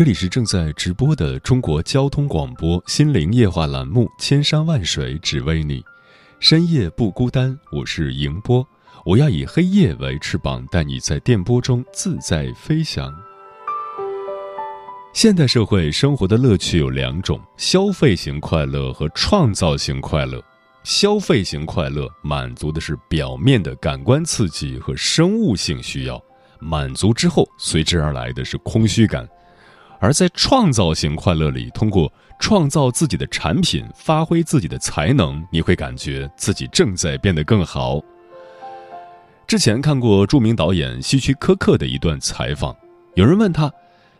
这里是正在直播的中国交通广播心灵夜话栏目《千山万水只为你》，深夜不孤单，我是迎波，我要以黑夜为翅膀，带你在电波中自在飞翔。现代社会生活的乐趣有两种：消费型快乐和创造型快乐。消费型快乐满足的是表面的感官刺激和生物性需要。满足之后，随之而来的是空虚感；而在创造型快乐里，通过创造自己的产品，发挥自己的才能，你会感觉自己正在变得更好。之前看过著名导演希区柯克的一段采访，有人问他：“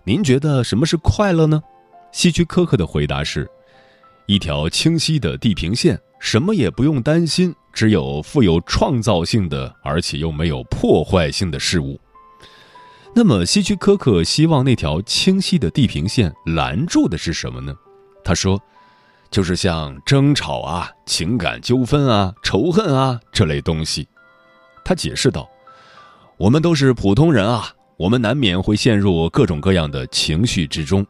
您觉得什么是快乐呢？”希区柯克的回答是：“一条清晰的地平线，什么也不用担心，只有富有创造性的，而且又没有破坏性的事物。”那么，希区柯克希望那条清晰的地平线拦住的是什么呢？他说：“就是像争吵啊、情感纠纷啊、仇恨啊这类东西。”他解释道：“我们都是普通人啊，我们难免会陷入各种各样的情绪之中。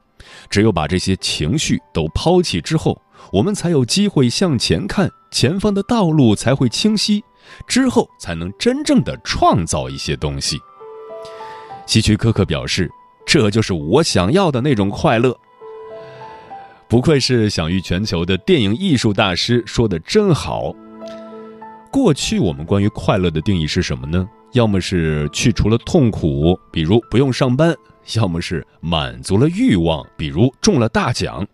只有把这些情绪都抛弃之后，我们才有机会向前看，前方的道路才会清晰，之后才能真正的创造一些东西。”希区柯克表示：“这就是我想要的那种快乐。”不愧是享誉全球的电影艺术大师，说的真好。过去我们关于快乐的定义是什么呢？要么是去除了痛苦，比如不用上班；要么是满足了欲望，比如中了大奖。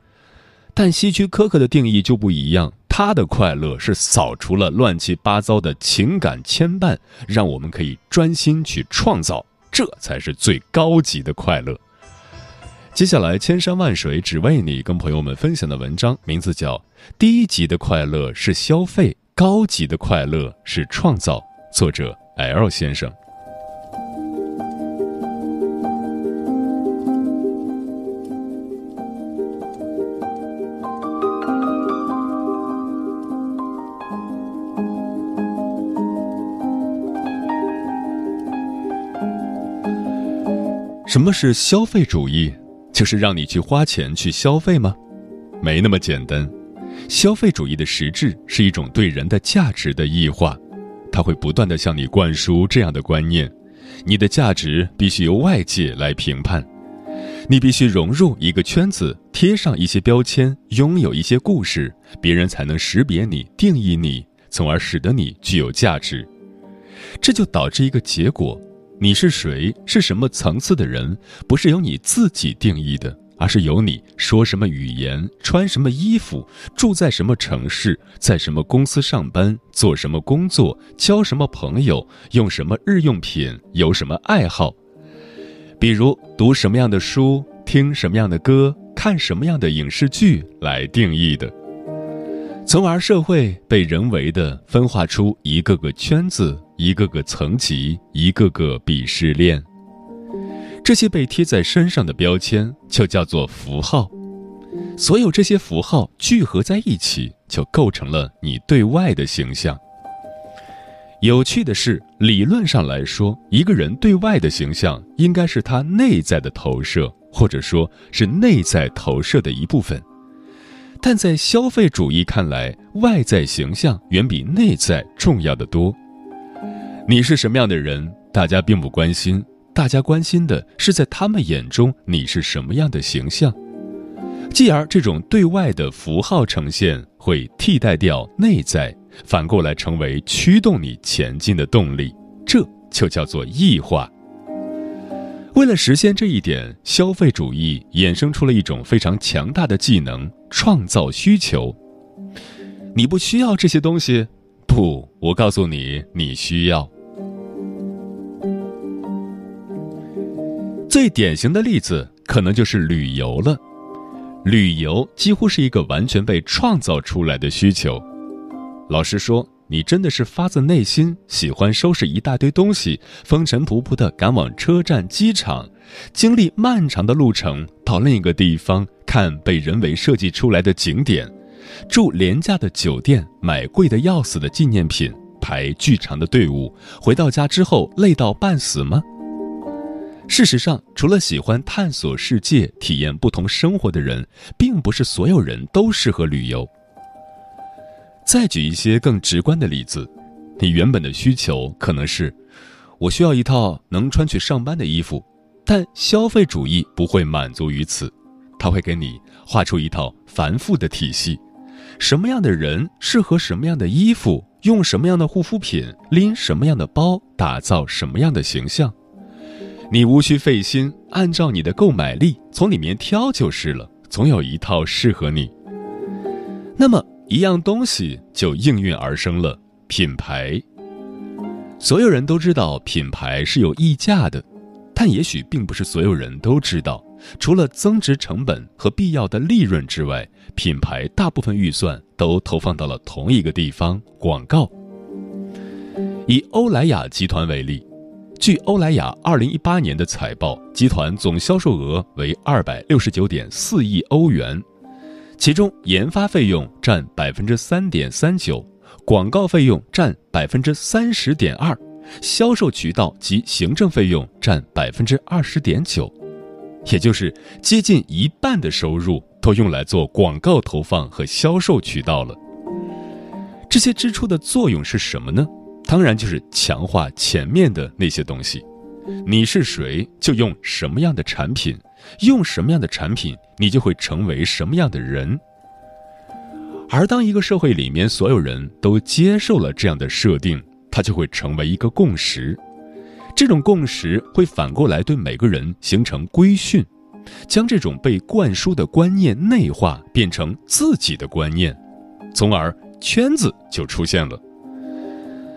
但希区柯克的定义就不一样，他的快乐是扫除了乱七八糟的情感牵绊，让我们可以专心去创造。这才是最高级的快乐。接下来，千山万水只为你，跟朋友们分享的文章名字叫《低级的快乐是消费，高级的快乐是创造》，作者 L 先生。什么是消费主义？就是让你去花钱去消费吗？没那么简单。消费主义的实质是一种对人的价值的异化，它会不断的向你灌输这样的观念：你的价值必须由外界来评判，你必须融入一个圈子，贴上一些标签，拥有一些故事，别人才能识别你、定义你，从而使得你具有价值。这就导致一个结果。你是谁？是什么层次的人？不是由你自己定义的，而是由你说什么语言、穿什么衣服、住在什么城市、在什么公司上班、做什么工作、交什么朋友、用什么日用品、有什么爱好，比如读什么样的书、听什么样的歌、看什么样的影视剧来定义的。从而，社会被人为的分化出一个个圈子、一个个层级、一个个鄙视链。这些被贴在身上的标签就叫做符号。所有这些符号聚合在一起，就构成了你对外的形象。有趣的是，理论上来说，一个人对外的形象应该是他内在的投射，或者说是内在投射的一部分。但在消费主义看来，外在形象远比内在重要的多。你是什么样的人，大家并不关心，大家关心的是在他们眼中你是什么样的形象。继而这种对外的符号呈现会替代掉内在，反过来成为驱动你前进的动力，这就叫做异化。为了实现这一点，消费主义衍生出了一种非常强大的技能——创造需求。你不需要这些东西，不，我告诉你，你需要。最典型的例子可能就是旅游了。旅游几乎是一个完全被创造出来的需求。老实说。你真的是发自内心喜欢收拾一大堆东西，风尘仆仆地赶往车站、机场，经历漫长的路程到另一个地方看被人为设计出来的景点，住廉价的酒店，买贵的要死的纪念品，排巨长的队伍，回到家之后累到半死吗？事实上，除了喜欢探索世界、体验不同生活的人，并不是所有人都适合旅游。再举一些更直观的例子，你原本的需求可能是，我需要一套能穿去上班的衣服，但消费主义不会满足于此，他会给你画出一套繁复的体系，什么样的人适合什么样的衣服，用什么样的护肤品，拎什么样的包，打造什么样的形象，你无需费心，按照你的购买力从里面挑就是了，总有一套适合你。那么。一样东西就应运而生了品牌。所有人都知道品牌是有溢价的，但也许并不是所有人都知道，除了增值成本和必要的利润之外，品牌大部分预算都投放到了同一个地方——广告。以欧莱雅集团为例，据欧莱雅二零一八年的财报，集团总销售额为二百六十九点四亿欧元。其中，研发费用占百分之三点三九，广告费用占百分之三十点二，销售渠道及行政费用占百分之二十点九，也就是接近一半的收入都用来做广告投放和销售渠道了。这些支出的作用是什么呢？当然就是强化前面的那些东西。你是谁，就用什么样的产品。用什么样的产品，你就会成为什么样的人。而当一个社会里面所有人都接受了这样的设定，它就会成为一个共识。这种共识会反过来对每个人形成规训，将这种被灌输的观念内化，变成自己的观念，从而圈子就出现了。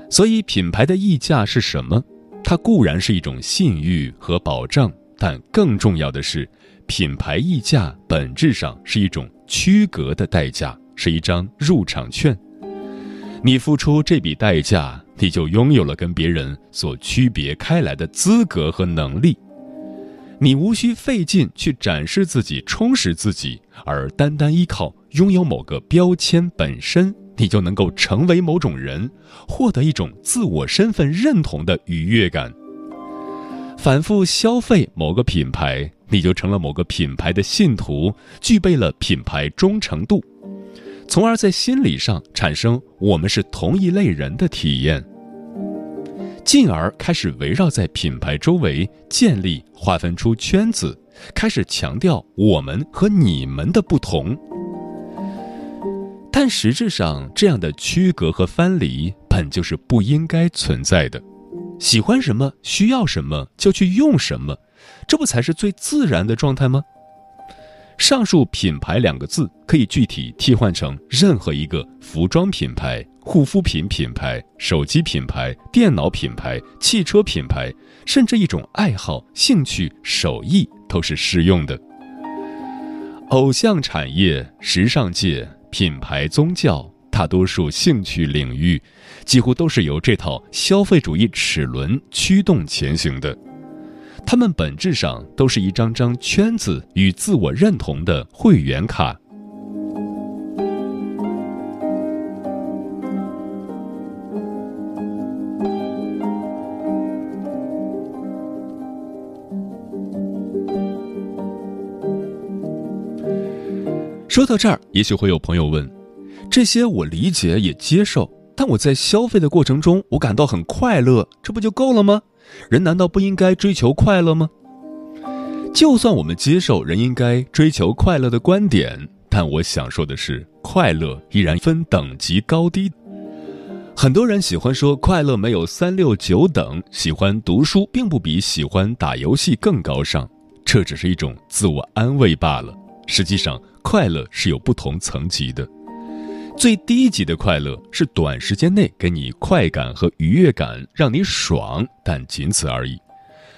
所以，品牌的溢价是什么？它固然是一种信誉和保障。但更重要的是，品牌溢价本质上是一种区隔的代价，是一张入场券。你付出这笔代价，你就拥有了跟别人所区别开来的资格和能力。你无需费劲去展示自己、充实自己，而单单依靠拥有某个标签本身，你就能够成为某种人，获得一种自我身份认同的愉悦感。反复消费某个品牌，你就成了某个品牌的信徒，具备了品牌忠诚度，从而在心理上产生我们是同一类人的体验，进而开始围绕在品牌周围建立、划分出圈子，开始强调我们和你们的不同。但实质上，这样的区隔和分离本就是不应该存在的。喜欢什么，需要什么就去用什么，这不才是最自然的状态吗？上述“品牌”两个字可以具体替换成任何一个服装品牌、护肤品品牌、手机品牌、电脑品牌、汽车品牌，甚至一种爱好、兴趣、手艺都是适用的。偶像产业、时尚界、品牌、宗教。大多数兴趣领域，几乎都是由这套消费主义齿轮驱动前行的。它们本质上都是一张张圈子与自我认同的会员卡。到这儿，也许会有朋友问。这些我理解也接受，但我在消费的过程中，我感到很快乐，这不就够了吗？人难道不应该追求快乐吗？就算我们接受人应该追求快乐的观点，但我想说的是，快乐依然分等级高低。很多人喜欢说快乐没有三六九等，喜欢读书并不比喜欢打游戏更高尚，这只是一种自我安慰罢了。实际上，快乐是有不同层级的。最低级的快乐是短时间内给你快感和愉悦感，让你爽，但仅此而已。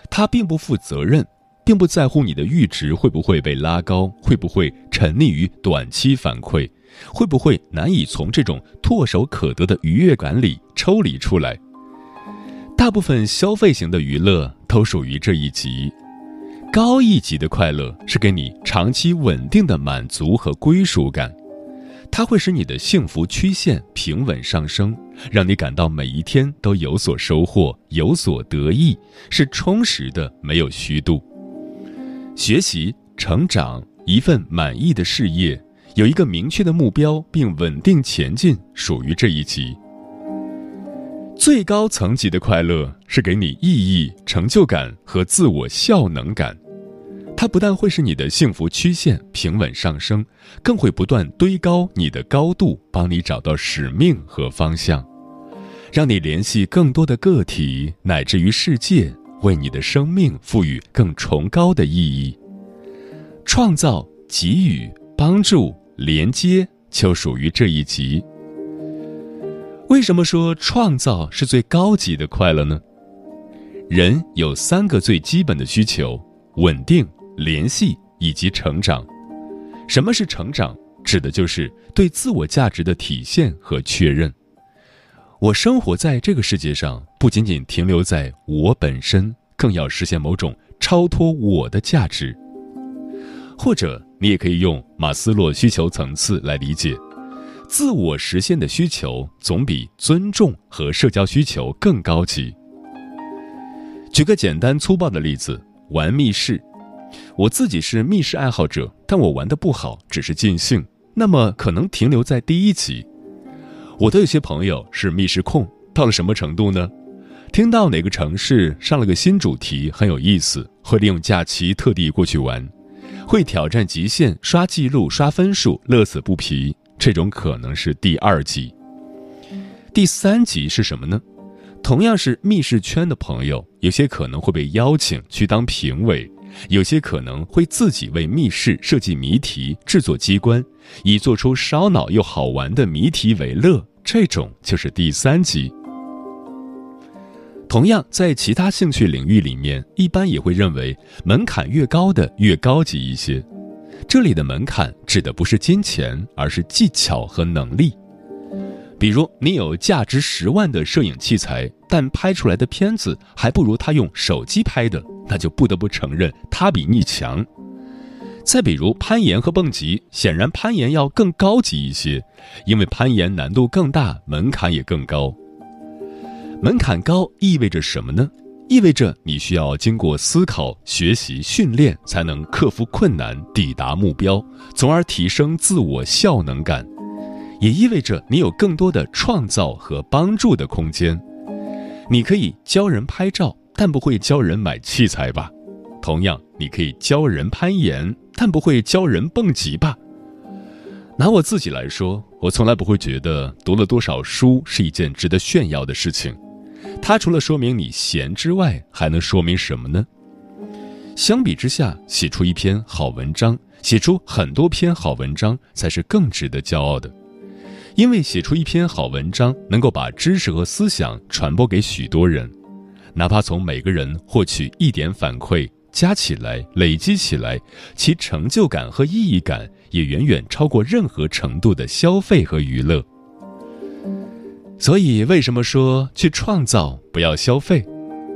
它并不负责任，并不在乎你的阈值会不会被拉高，会不会沉溺于短期反馈，会不会难以从这种唾手可得的愉悦感里抽离出来。大部分消费型的娱乐都属于这一级。高一级的快乐是给你长期稳定的满足和归属感。它会使你的幸福曲线平稳上升，让你感到每一天都有所收获、有所得意，是充实的，没有虚度。学习、成长、一份满意的事业，有一个明确的目标并稳定前进，属于这一级。最高层级的快乐是给你意义、成就感和自我效能感。它不但会使你的幸福曲线平稳上升，更会不断堆高你的高度，帮你找到使命和方向，让你联系更多的个体乃至于世界，为你的生命赋予更崇高的意义。创造、给予、帮助、连接，就属于这一级。为什么说创造是最高级的快乐呢？人有三个最基本的需求：稳定。联系以及成长，什么是成长？指的就是对自我价值的体现和确认。我生活在这个世界上，不仅仅停留在我本身，更要实现某种超脱我的价值。或者，你也可以用马斯洛需求层次来理解，自我实现的需求总比尊重和社交需求更高级。举个简单粗暴的例子，玩密室。我自己是密室爱好者，但我玩的不好，只是尽兴，那么可能停留在第一级。我的有些朋友是密室控，到了什么程度呢？听到哪个城市上了个新主题很有意思，会利用假期特地过去玩，会挑战极限、刷记录、刷分数，乐此不疲。这种可能是第二级。第三级是什么呢？同样是密室圈的朋友，有些可能会被邀请去当评委。有些可能会自己为密室设计谜题、制作机关，以做出烧脑又好玩的谜题为乐，这种就是第三级。同样，在其他兴趣领域里面，一般也会认为门槛越高的越高级一些。这里的门槛指的不是金钱，而是技巧和能力。比如，你有价值十万的摄影器材，但拍出来的片子还不如他用手机拍的，那就不得不承认他比你强。再比如攀岩和蹦极，显然攀岩要更高级一些，因为攀岩难度更大，门槛也更高。门槛高意味着什么呢？意味着你需要经过思考、学习、训练，才能克服困难，抵达目标，从而提升自我效能感。也意味着你有更多的创造和帮助的空间。你可以教人拍照，但不会教人买器材吧？同样，你可以教人攀岩，但不会教人蹦极吧？拿我自己来说，我从来不会觉得读了多少书是一件值得炫耀的事情。它除了说明你闲之外，还能说明什么呢？相比之下，写出一篇好文章，写出很多篇好文章，才是更值得骄傲的。因为写出一篇好文章，能够把知识和思想传播给许多人，哪怕从每个人获取一点反馈，加起来、累积起来，其成就感和意义感也远远超过任何程度的消费和娱乐。所以，为什么说去创造不要消费？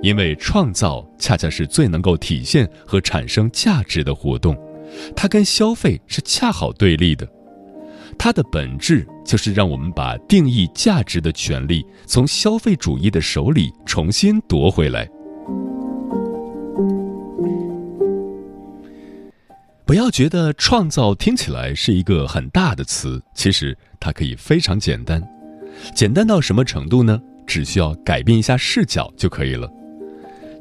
因为创造恰恰是最能够体现和产生价值的活动，它跟消费是恰好对立的。它的本质就是让我们把定义价值的权利从消费主义的手里重新夺回来。不要觉得创造听起来是一个很大的词，其实它可以非常简单。简单到什么程度呢？只需要改变一下视角就可以了。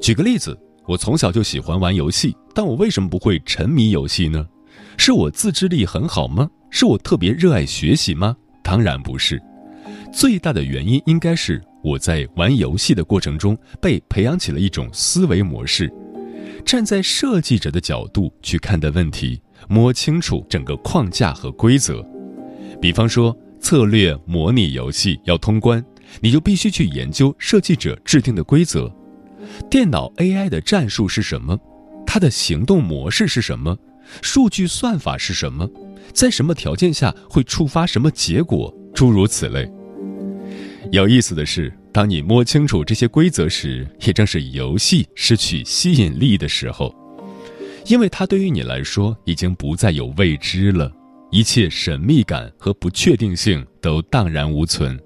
举个例子，我从小就喜欢玩游戏，但我为什么不会沉迷游戏呢？是我自制力很好吗？是我特别热爱学习吗？当然不是。最大的原因应该是我在玩游戏的过程中被培养起了一种思维模式，站在设计者的角度去看待问题，摸清楚整个框架和规则。比方说，策略模拟游戏要通关，你就必须去研究设计者制定的规则。电脑 AI 的战术是什么？它的行动模式是什么？数据算法是什么？在什么条件下会触发什么结果？诸如此类。有意思的是，当你摸清楚这些规则时，也正是游戏失去吸引力的时候，因为它对于你来说已经不再有未知了，一切神秘感和不确定性都荡然无存。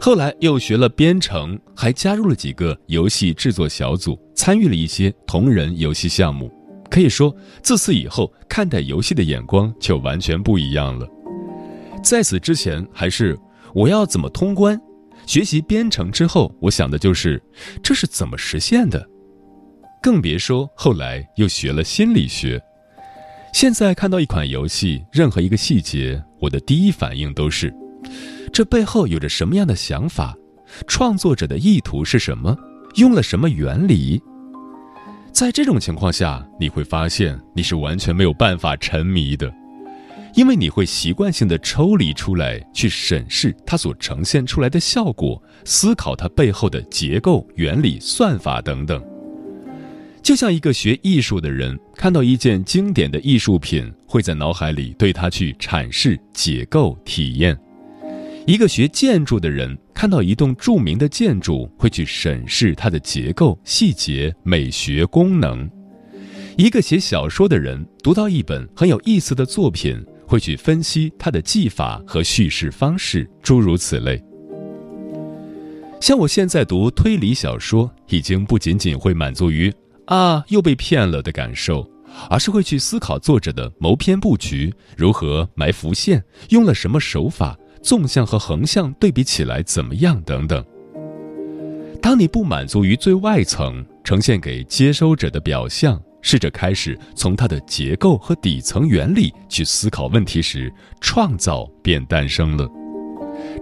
后来又学了编程，还加入了几个游戏制作小组，参与了一些同人游戏项目。可以说，自此以后看待游戏的眼光就完全不一样了。在此之前，还是我要怎么通关？学习编程之后，我想的就是这是怎么实现的。更别说后来又学了心理学。现在看到一款游戏，任何一个细节，我的第一反应都是。这背后有着什么样的想法？创作者的意图是什么？用了什么原理？在这种情况下，你会发现你是完全没有办法沉迷的，因为你会习惯性的抽离出来，去审视它所呈现出来的效果，思考它背后的结构、原理、算法等等。就像一个学艺术的人看到一件经典的艺术品，会在脑海里对它去阐释、解构、体验。一个学建筑的人看到一栋著名的建筑，会去审视它的结构、细节、美学、功能；一个写小说的人读到一本很有意思的作品，会去分析它的技法和叙事方式，诸如此类。像我现在读推理小说，已经不仅仅会满足于“啊，又被骗了”的感受，而是会去思考作者的谋篇布局如何埋伏线，用了什么手法。纵向和横向对比起来怎么样？等等。当你不满足于最外层呈现给接收者的表象，试着开始从它的结构和底层原理去思考问题时，创造便诞生了。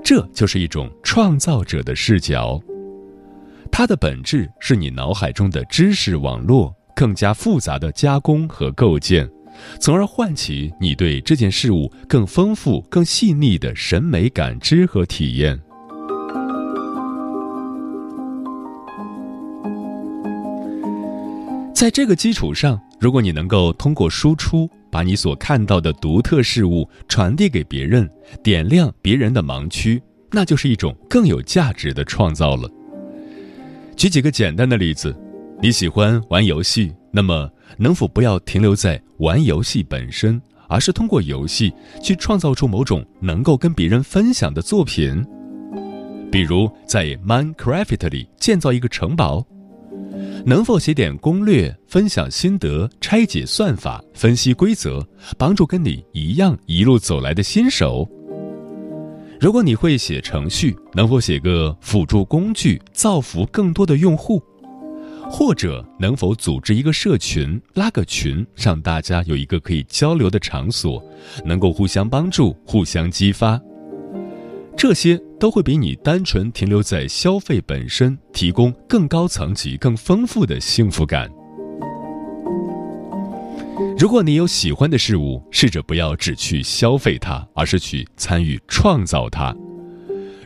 这就是一种创造者的视角，它的本质是你脑海中的知识网络更加复杂的加工和构建。从而唤起你对这件事物更丰富、更细腻的审美感知和体验。在这个基础上，如果你能够通过输出，把你所看到的独特事物传递给别人，点亮别人的盲区，那就是一种更有价值的创造了。举几个简单的例子，你喜欢玩游戏，那么。能否不要停留在玩游戏本身，而是通过游戏去创造出某种能够跟别人分享的作品？比如在 Minecraft 里建造一个城堡，能否写点攻略，分享心得，拆解算法，分析规则，帮助跟你一样一路走来的新手？如果你会写程序，能否写个辅助工具，造福更多的用户？或者能否组织一个社群，拉个群，让大家有一个可以交流的场所，能够互相帮助、互相激发，这些都会比你单纯停留在消费本身提供更高层级、更丰富的幸福感。如果你有喜欢的事物，试着不要只去消费它，而是去参与创造它。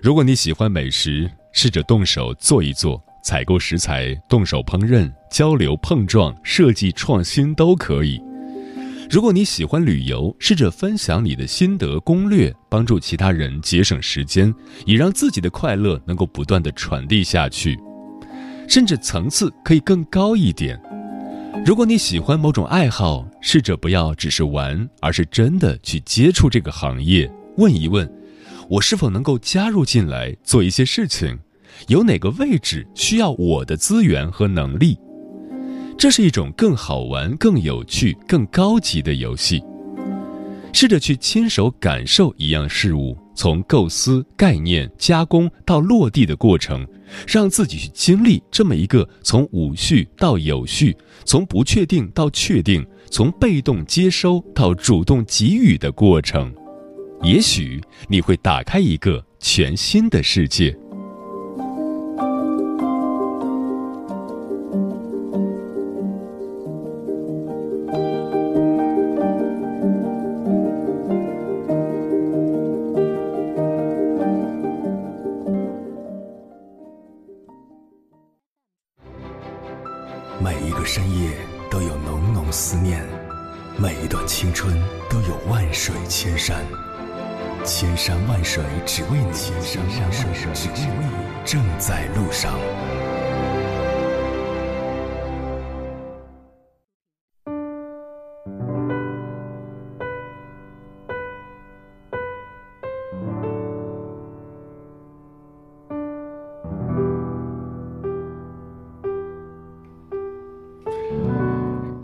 如果你喜欢美食，试着动手做一做。采购食材、动手烹饪、交流碰撞、设计创新都可以。如果你喜欢旅游，试着分享你的心得攻略，帮助其他人节省时间，也让自己的快乐能够不断的传递下去，甚至层次可以更高一点。如果你喜欢某种爱好，试着不要只是玩，而是真的去接触这个行业，问一问，我是否能够加入进来做一些事情。有哪个位置需要我的资源和能力？这是一种更好玩、更有趣、更高级的游戏。试着去亲手感受一样事物从构思、概念、加工到落地的过程，让自己去经历这么一个从无序到有序，从不确定到确定，从被动接收到主动给予的过程。也许你会打开一个全新的世界。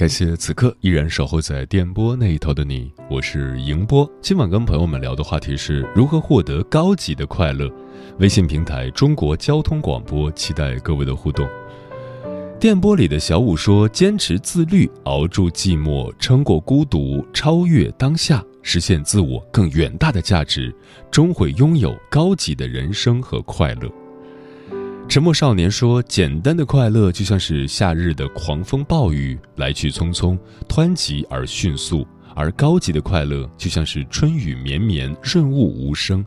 感谢此刻依然守候在电波那一头的你，我是迎波。今晚跟朋友们聊的话题是如何获得高级的快乐。微信平台中国交通广播，期待各位的互动。电波里的小五说：“坚持自律，熬住寂寞，撑过孤独，超越当下，实现自我更远大的价值，终会拥有高级的人生和快乐。”沉默少年说：“简单的快乐就像是夏日的狂风暴雨，来去匆匆，湍急而迅速；而高级的快乐就像是春雨绵绵，润物无声。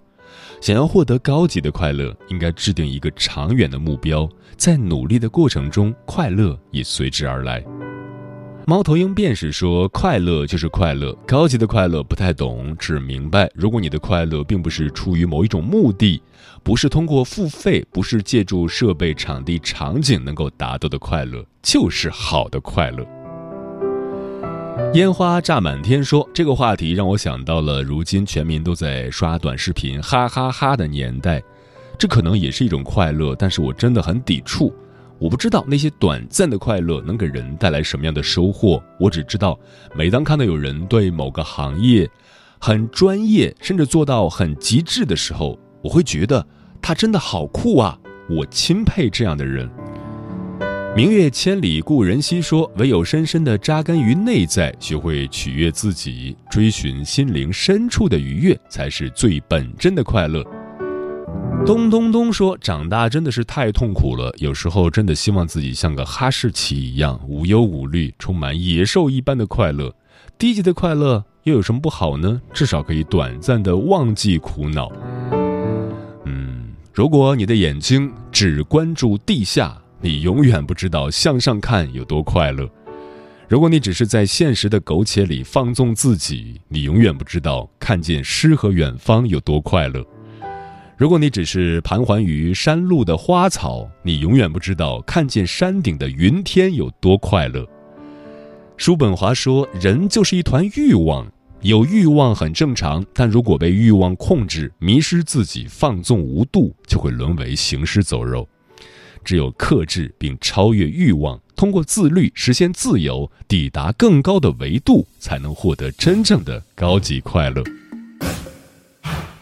想要获得高级的快乐，应该制定一个长远的目标，在努力的过程中，快乐也随之而来。”猫头鹰便是说：“快乐就是快乐，高级的快乐不太懂，只明白，如果你的快乐并不是出于某一种目的，不是通过付费，不是借助设备、场地、场景能够达到的快乐，就是好的快乐。”烟花炸满天说：“这个话题让我想到了，如今全民都在刷短视频，哈哈哈的年代，这可能也是一种快乐，但是我真的很抵触。”我不知道那些短暂的快乐能给人带来什么样的收获，我只知道，每当看到有人对某个行业很专业，甚至做到很极致的时候，我会觉得他真的好酷啊！我钦佩这样的人。明月千里故人西说，唯有深深的扎根于内在，学会取悦自己，追寻心灵深处的愉悦，才是最本真的快乐。咚咚咚说：“长大真的是太痛苦了，有时候真的希望自己像个哈士奇一样无忧无虑，充满野兽一般的快乐。低级的快乐又有什么不好呢？至少可以短暂的忘记苦恼。嗯，如果你的眼睛只关注地下，你永远不知道向上看有多快乐；如果你只是在现实的苟且里放纵自己，你永远不知道看见诗和远方有多快乐。”如果你只是盘桓于山路的花草，你永远不知道看见山顶的云天有多快乐。叔本华说：“人就是一团欲望，有欲望很正常，但如果被欲望控制，迷失自己，放纵无度，就会沦为行尸走肉。只有克制并超越欲望，通过自律实现自由，抵达更高的维度，才能获得真正的高级快乐。”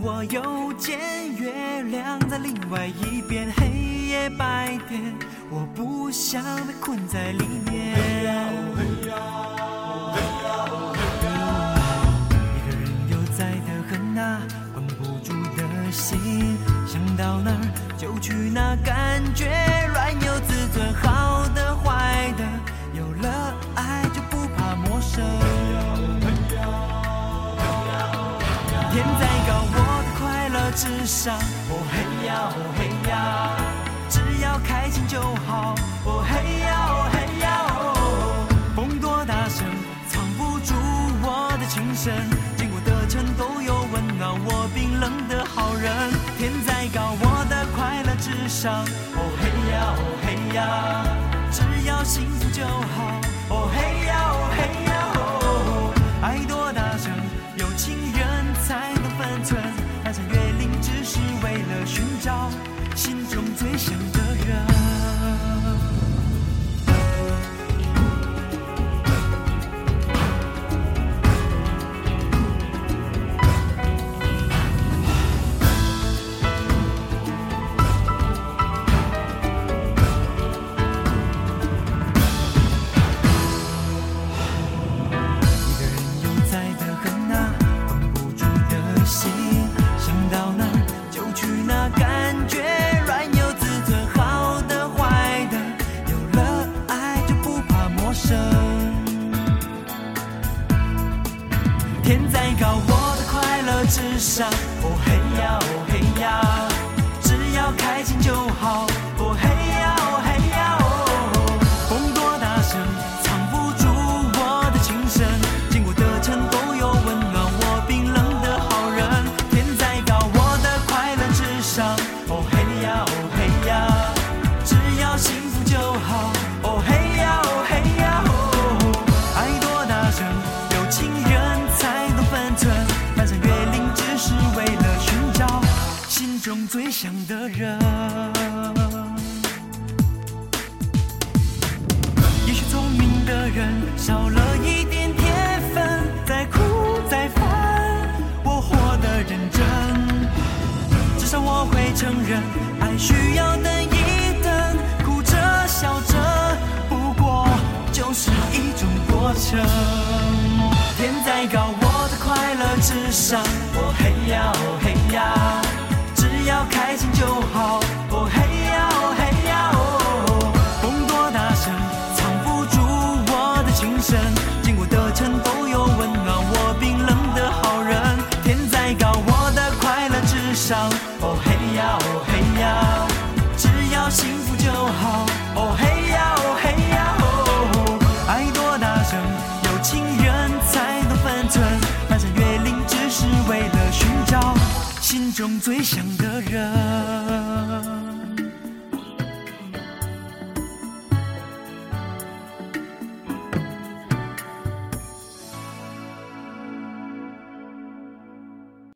我又见月亮在另外一边，黑夜白天，我不想被困在里面。一个人悠哉的很呐，关不住的心，想到哪儿就去哪，感觉乱有自尊好。之上哦嘿呀哦嘿呀只要开心就好哦嘿呀哦嘿呀哦哦风多大声藏不住我的情深经过的城都有温暖我冰冷的好人天再高我的快乐至上哦嘿呀哦嘿呀只要幸福就好哦嘿呀哦嘿人爱需要等一等，哭着笑着，不过就是一种过程。天再高，我的快乐至上。我嘿呀哦嘿呀，只要开心就好。最想的人。